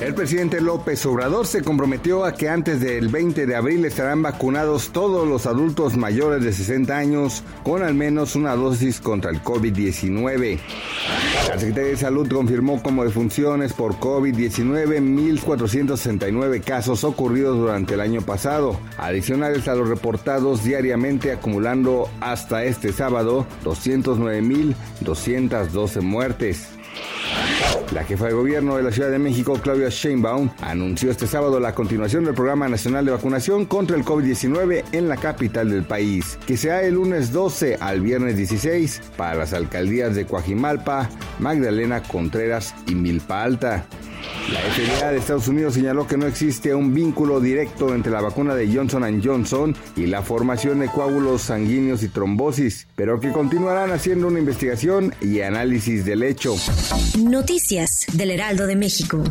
El presidente López Obrador se comprometió a que antes del 20 de abril estarán vacunados todos los adultos mayores de 60 años con al menos una dosis contra el COVID-19. La Secretaría de Salud confirmó como defunciones por COVID-19 1.469 casos ocurridos durante el año pasado, adicionales a los reportados diariamente acumulando hasta este sábado 209.212 muertes. La jefa de gobierno de la Ciudad de México, Claudia Sheinbaum, anunció este sábado la continuación del Programa Nacional de Vacunación contra el COVID-19 en la capital del país, que será el lunes 12 al viernes 16 para las alcaldías de Coajimalpa, Magdalena Contreras y Milpa Alta. La FDA de Estados Unidos señaló que no existe un vínculo directo entre la vacuna de Johnson Johnson y la formación de coágulos sanguíneos y trombosis, pero que continuarán haciendo una investigación y análisis del hecho. Noticias del Heraldo de México.